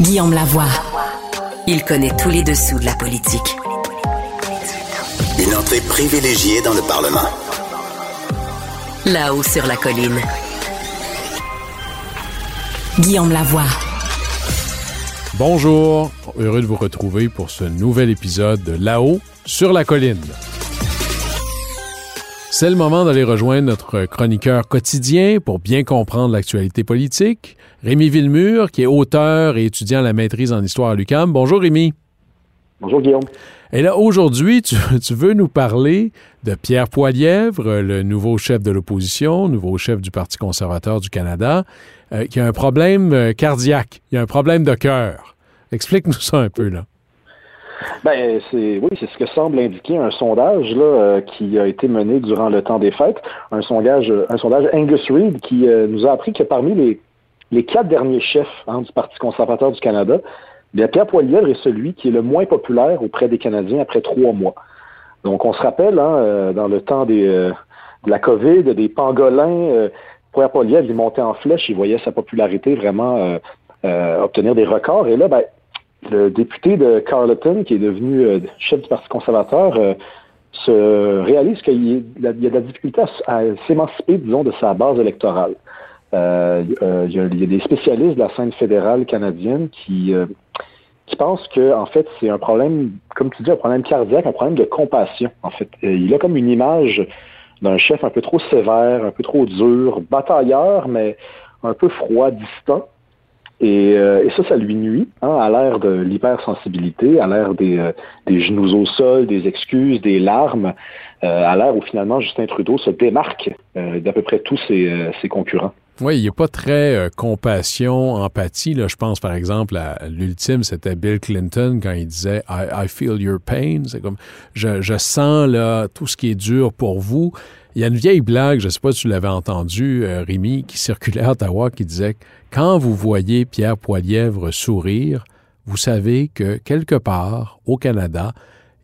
Guillaume Lavoie. Il connaît tous les dessous de la politique. Une entrée privilégiée dans le Parlement. Là-haut sur la colline. Guillaume Lavoie. Bonjour, heureux de vous retrouver pour ce nouvel épisode de Là-haut sur la colline. C'est le moment d'aller rejoindre notre chroniqueur quotidien pour bien comprendre l'actualité politique, Rémi Villemur, qui est auteur et étudiant à la maîtrise en histoire à l'UQAM. Bonjour Rémi. Bonjour Guillaume. Et là, aujourd'hui, tu, tu veux nous parler de Pierre Poilièvre, le nouveau chef de l'opposition, nouveau chef du Parti conservateur du Canada, euh, qui a un problème euh, cardiaque, il a un problème de cœur. Explique-nous ça un peu, là. Ben, c'est oui, c'est ce que semble indiquer un sondage là, euh, qui a été mené durant le temps des fêtes, un sondage, un sondage Angus Reid qui euh, nous a appris que parmi les, les quatre derniers chefs hein, du Parti conservateur du Canada, bien, Pierre Poilievre est celui qui est le moins populaire auprès des Canadiens après trois mois. Donc, on se rappelle, hein, euh, dans le temps euh, de la COVID, des pangolins, euh, Pierre Poilievre, il montait en flèche, il voyait sa popularité vraiment euh, obtenir des records. Et là, ben, le député de Carleton, qui est devenu chef du Parti conservateur, se réalise qu'il y, a il y a de la difficulté à, à s'émanciper, disons, de sa base électorale. Euh, euh, il, y a, y a des spécialistes de la scène fédérale canadienne qui, euh, qui pensent que, en fait, c'est un problème, comme tu dis, un problème cardiaque, un problème de compassion. En fait, Euh, il a comme une image d'un chef un peu trop sévère, un peu trop dur, batailleur, mais un peu froid, distant. Et, euh, et ça, ça lui nuit, hein, à l'ère de l'hypersensibilité, à l'ère des, euh, des genoux au sol, des excuses, des larmes, euh, à l'ère où finalement Justin Trudeau se démarque euh, d'à peu près tous ses, euh, ses concurrents. Oui, il n'est pas très euh, compassion, empathie. Là. Je pense, par exemple, à l'ultime, c'était Bill Clinton quand il disait I, I feel your pain. C'est comme je, sens là, tout ce qui est dur pour vous. Il y a une vieille blague, je ne sais pas si tu l'avais entendu, euh, Rémi, qui circulait à Ottawa, qui disait Quand vous voyez Pierre Poilièvre sourire, vous savez que quelque part, au Canada,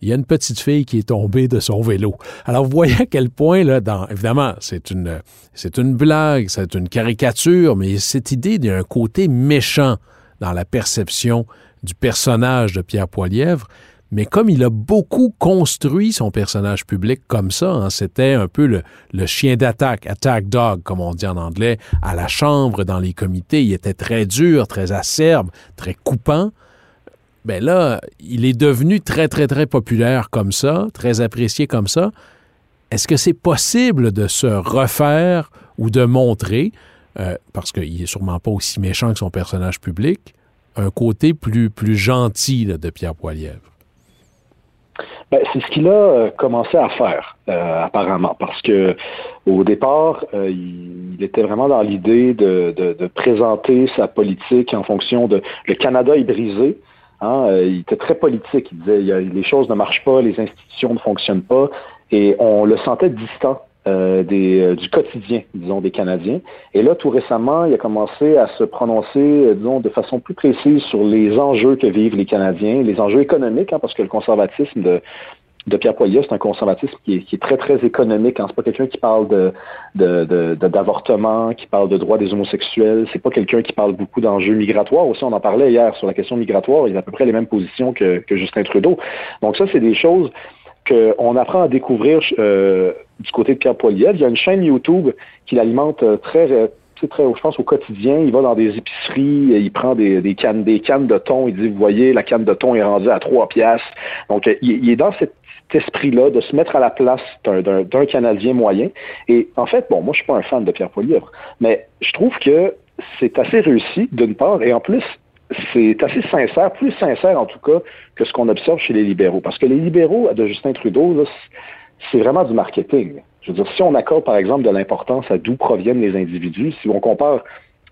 il y a une petite fille qui est tombée de son vélo. Alors, vous voyez à quel point, là, dans, évidemment, c'est une, blague, c'est une caricature, mais cette idée d'un côté méchant dans la perception du personnage de Pierre Poilièvre, mais comme il a beaucoup construit son personnage public comme ça, hein, c'était un peu le, le chien d'attaque, attack dog, comme on dit en anglais, à la chambre, dans les comités, il était très dur, très acerbe, très coupant ben là, il est devenu très, très, très populaire comme ça, très apprécié comme ça. Est-ce que c'est possible de se refaire ou de montrer, euh, parce qu'il n'est sûrement pas aussi méchant que son personnage public, un côté plus, plus gentil de Pierre Poilievre? Ben, c'est ce qu'il a euh, commencé à faire, euh, apparemment, parce que au départ, il, était vraiment dans l'idée de, de présenter sa politique en fonction de le Canada est brisé. Hein, euh, il était très politique. Il disait il les choses ne marchent pas, les institutions ne fonctionnent pas, et on le sentait distant euh, des, euh, du quotidien, disons, des Canadiens. Et là, tout récemment, il a commencé à se prononcer, euh, disons, de façon plus précise sur les enjeux que vivent les Canadiens, les enjeux économiques, hein, parce que le conservatisme de, de Pierre Poilievre, c'est un conservatisme qui est, très, très économique. Hein. C'est pas quelqu'un qui parle d'avortement, qui parle de droits des homosexuels. C'est pas quelqu'un qui parle beaucoup d'enjeux migratoires. Aussi, on en parlait hier sur la question migratoire. Il a à peu près les mêmes positions que, Justin Trudeau. Donc ça, c'est des choses qu'on apprend à découvrir euh, du côté de Pierre Poilievre. Il y a une chaîne YouTube qui l'alimente très très, je pense au quotidien, il va dans des épiceries, il prend des, cannes, de thon, il dit, vous voyez, la canne de thon est rendue à trois piastres. Donc, il, est dans cet, esprit-là de se mettre à la place d'un Canadien moyen. Et en fait, bon, moi, je suis pas un fan de Pierre Poilievre, mais je trouve que c'est assez réussi, d'une part, et en plus, c'est assez sincère, plus sincère en tout cas que ce qu'on observe chez les libéraux. Parce que les libéraux de Justin Trudeau, c'est vraiment du marketing. Je veux dire, si on accorde par exemple de l'importance à d'où proviennent les individus, si on compare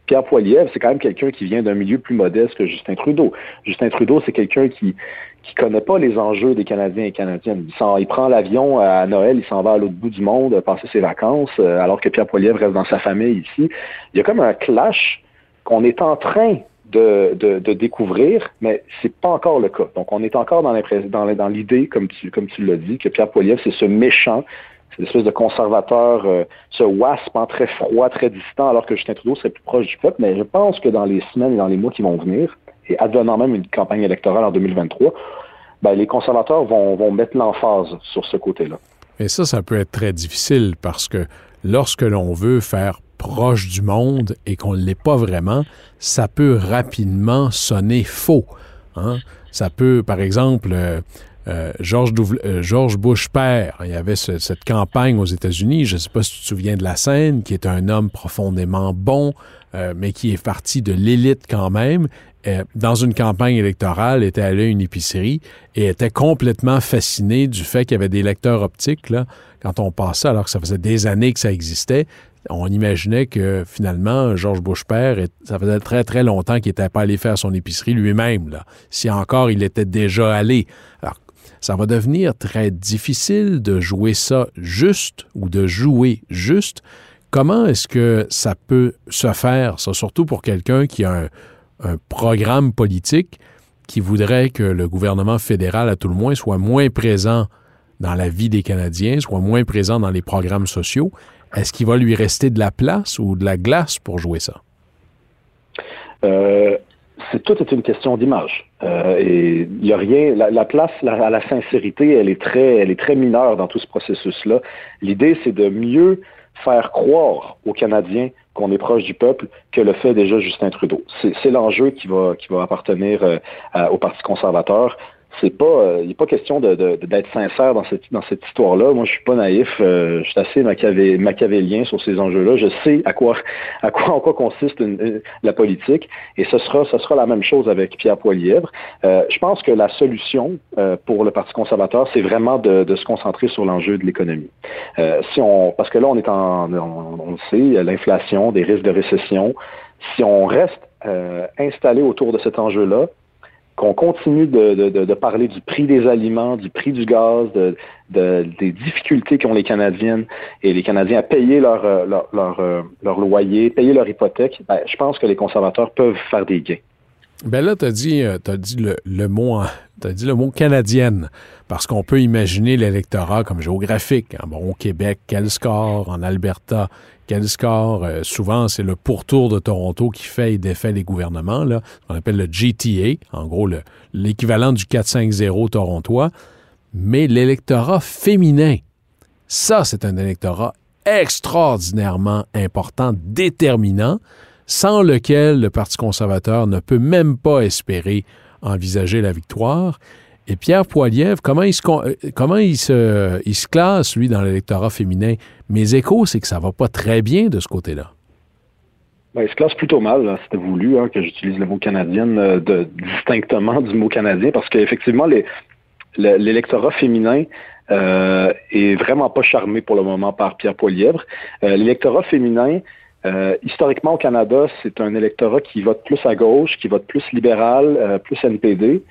Pierre Poilievre, c'est quand même quelqu'un qui vient d'un milieu plus modeste que Justin Trudeau. Justin Trudeau, c'est quelqu'un qui qui connaît pas les enjeux des Canadiens et Canadiennes. Il, prend l'avion à Noël, il s'en va à l'autre bout du monde passer ses vacances, euh, alors que Pierre Poilievre reste dans sa famille ici. Il y a comme un clash qu'on est en train de, de, découvrir, mais c'est pas encore le cas. Donc, on est encore dans l'idée, comme tu, comme tu l'as dit, que Pierre Poilievre, c'est ce méchant, c'est espèce de conservateur, euh, ce wasp en très froid, très distant, alors que Justin Trudeau serait plus proche du peuple. Mais je pense que dans les semaines et dans les mois qui vont venir, et advenant même une campagne électorale en 2023, ben, les conservateurs vont, mettre l'emphase sur ce côté-là. Et ça, ça peut être très difficile parce que lorsque l'on veut faire proche du monde et qu'on ne l'est pas vraiment, ça peut rapidement sonner faux. Hein? Ça peut, par exemple, euh, euh, George, euh, George, Bush père, il y avait cette campagne aux États-Unis, je ne sais pas si tu te souviens de la scène, qui est un homme profondément bon, mais qui est parti de l'élite quand même, dans une campagne électorale, était allé à une épicerie et était complètement fasciné du fait qu'il y avait des lecteurs optiques quand on passait, alors que ça faisait des années que ça existait on imaginait que finalement, Georges Bush père, ça faisait très très longtemps qu'il n'était pas allé faire son épicerie lui-même. Là. Si encore il était déjà allé. Ça va devenir très difficile de jouer ça juste ou de jouer juste. Comment est-ce que ça peut se faire, surtout pour quelqu'un qui a un, un programme politique qui voudrait que le gouvernement fédéral, à tout le moins, soit moins présent dans la vie des Canadiens, soit moins présent dans les programmes sociaux? Est-ce qu'il va lui rester de la place ou de la glace pour jouer ça? Euh, c'est tout est une question d'image. Euh, et il n'y a rien. La, place à la sincérité, elle est très, elle est très mineure dans tout ce processus-là. L'idée, c'est de mieux faire croire aux Canadiens qu'on est proche du peuple que le fait déjà Justin Trudeau. C'est l'enjeu qui va, qui va appartenir euh, au Parti conservateur c'est pas, euh, il n'est pas question de, d'être sincère dans cette, dans cette histoire-là. Moi, je suis pas naïf. Euh, je suis assez machiavélien sur ces enjeux-là. Je sais à quoi, à quoi, en quoi consiste la politique, et ce sera, ce sera la même chose avec Pierre Poilievre. Euh, je pense que la solution pour le Parti conservateur, c'est vraiment de, se concentrer sur l'enjeu de l'économie. si on, parce que là, on est en, on, on le sait, l'inflation, des risques de récession. Si on reste installé autour de cet enjeu-là, qu'on continue de, parler du prix des aliments, du prix du gaz, de, des difficultés qu'ont les Canadiennes et les Canadiens à payer leur, euh, leur, leur, euh, leur loyer, payer leur hypothèque, ben, je pense que les conservateurs peuvent faire des gains. Ben là, tu as dit, euh, as dit le, le mot dit le mot canadienne, parce qu'on peut imaginer l'électorat comme géographique. Hein. Bon, au Québec, quel score? En Alberta, quel score? Euh, souvent, c'est le pourtour de Toronto qui fait et défait les gouvernements, là, qu'on appelle le GTA, en gros l'équivalent du 4-5-0 torontois. Mais l'électorat féminin, ça, c'est un électorat extraordinairement important, déterminant sans lequel le Parti conservateur ne peut même pas espérer envisager la victoire. Et Pierre Poilievre, comment il se, euh, comment il se, classe, lui, dans l'électorat féminin? Mes échos, c'est que ça va pas très bien de ce côté-là. Ben, il se classe plutôt mal. C'était voulu hein, que j'utilise le mot canadien euh, de, distinctement du mot canadien parce qu'effectivement, l'électorat féminin euh, est vraiment pas charmé pour le moment par Pierre Poilievre. Euh, l'électorat féminin euh, historiquement, au Canada, c'est un électorat qui vote plus à gauche, qui vote plus libéral, euh, plus NPD.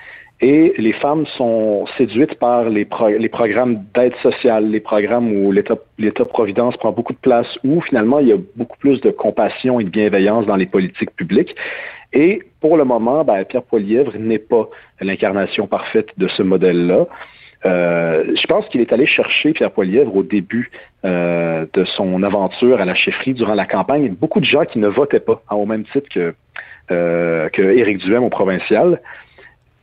Et les femmes sont séduites par les, les programmes d'aide sociale, les programmes où l'État-providence prend beaucoup de place, où finalement il y a beaucoup plus de compassion et de bienveillance dans les politiques publiques. Et pour le moment, ben, Pierre Poilièvre n'est pas l'incarnation parfaite de ce modèle-là. Euh, je pense qu'il est allé chercher Pierre Poilièvre au début euh, de son aventure à la chefferie durant la campagne. Beaucoup de gens qui ne votaient pas, hein, au même titre que, euh, que Éric Duhem au provincial.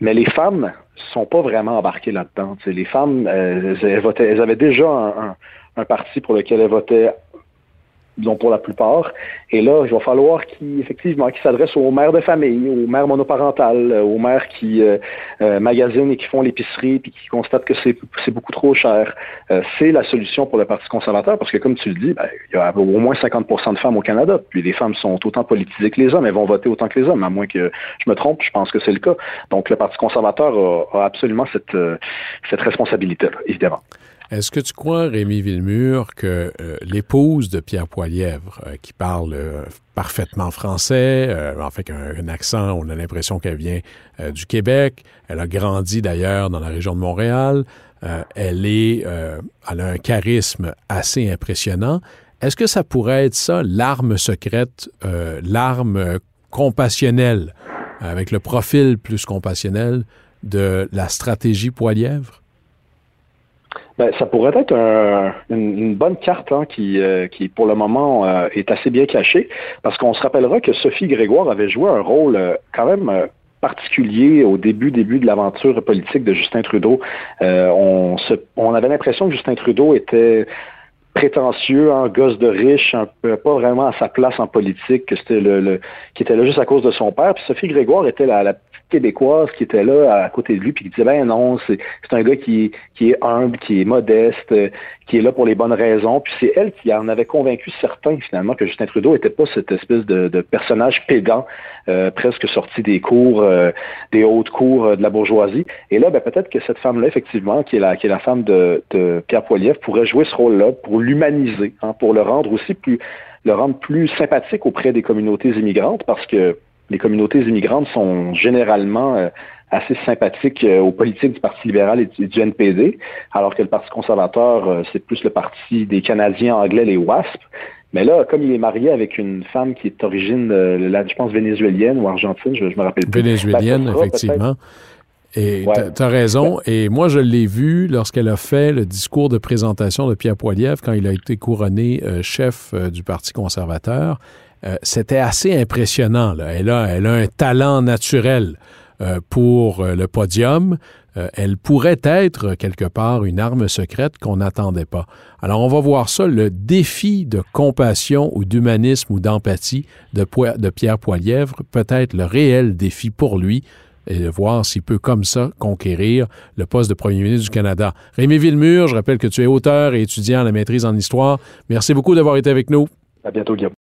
Mais les femmes sont pas vraiment embarquées là-dedans. les femmes, elles, votaient, elles avaient déjà un, parti pour lequel elles votaient disons pour la plupart. Et là, il va falloir qu'ils, effectivement, qu'ils s'adressent aux mères de famille, aux mères monoparentales, aux mères qui euh, euh, magasinent et qui font l'épicerie puis qui constatent que c'est, beaucoup trop cher. Euh, c'est la solution pour le Parti conservateur parce que, comme tu le dis, ben, il y a au moins 50% de femmes au Canada. Puis les femmes sont autant politisées que les hommes. Elles vont voter autant que les hommes, à moins que je me trompe. Je pense que c'est le cas. Donc, le Parti conservateur a, a absolument cette, cette responsabilité-là, évidemment. Est-ce que tu crois, Rémi Villemur, que euh, l'épouse de Pierre Poilièvre, euh, qui parle euh, parfaitement français, en fait un, accent, on a l'impression qu'elle vient du Québec, elle a grandi d'ailleurs dans la région de Montréal, elle est, elle a un charisme assez impressionnant. Est-ce que ça pourrait être ça, l'arme secrète, l'arme compassionnelle, avec le profil plus compassionnel de la stratégie Poilièvre? Ben, ça pourrait être un, une, une, bonne carte hein, qui, euh, qui, pour le moment, euh, est assez bien cachée, parce qu'on se rappellera que Sophie Grégoire avait joué un rôle euh, quand même particulier au début début de l'aventure politique de Justin Trudeau. on, se, on avait l'impression que Justin Trudeau était prétentieux, un gosse de riche, un peu pas vraiment à sa place en politique, que c'était le, le, qui était là juste à cause de son père. Puis Sophie Grégoire était la, la québécoise qui était là à côté de lui puis qui disait ben non c'est un gars qui qui est humble qui est modeste qui est là pour les bonnes raisons. Puis c'est elle qui en avait convaincu certains finalement que Justin Trudeau était pas cette espèce de, de personnage pédant euh, presque sorti des cours euh, des hautes cours euh, de la bourgeoisie. Et là ben peut-être que cette femme là effectivement qui est la qui est la femme de, de Pierre Poilievre pourrait jouer ce rôle là pour l'humaniser hein, pour le rendre aussi plus le rendre plus sympathique auprès des communautés immigrantes parce que les communautés immigrantes sont généralement euh, assez sympathiques euh, aux politiques du Parti libéral et du, NPD, alors que le Parti conservateur, euh, c'est plus le parti des Canadiens anglais, les WASP. Mais là, comme il est marié avec une femme qui est d'origine, je pense, vénézuélienne ou argentine, je, me rappelle plus. Vénézuélienne, ben, effectivement. Et tu as raison. Et moi, je l'ai vu lorsqu'elle a fait le discours de présentation de Pierre Poilievre quand il a été couronné chef du Parti conservateur. Euh, c'était assez impressionnant. Elle, a, un talent naturel euh, pour euh, le podium. elle pourrait être quelque part une arme secrète qu'on n'attendait pas. Alors on va voir ça, le défi de compassion ou d'humanisme ou d'empathie de, de Pierre Poilièvre, peut-être le réel défi pour lui et de voir s'il peut comme ça conquérir le poste de premier ministre du Canada. Rémi Villemur, je rappelle que tu es auteur et étudiant à la maîtrise en histoire. Merci beaucoup d'avoir été avec nous. À bientôt, Guillaume.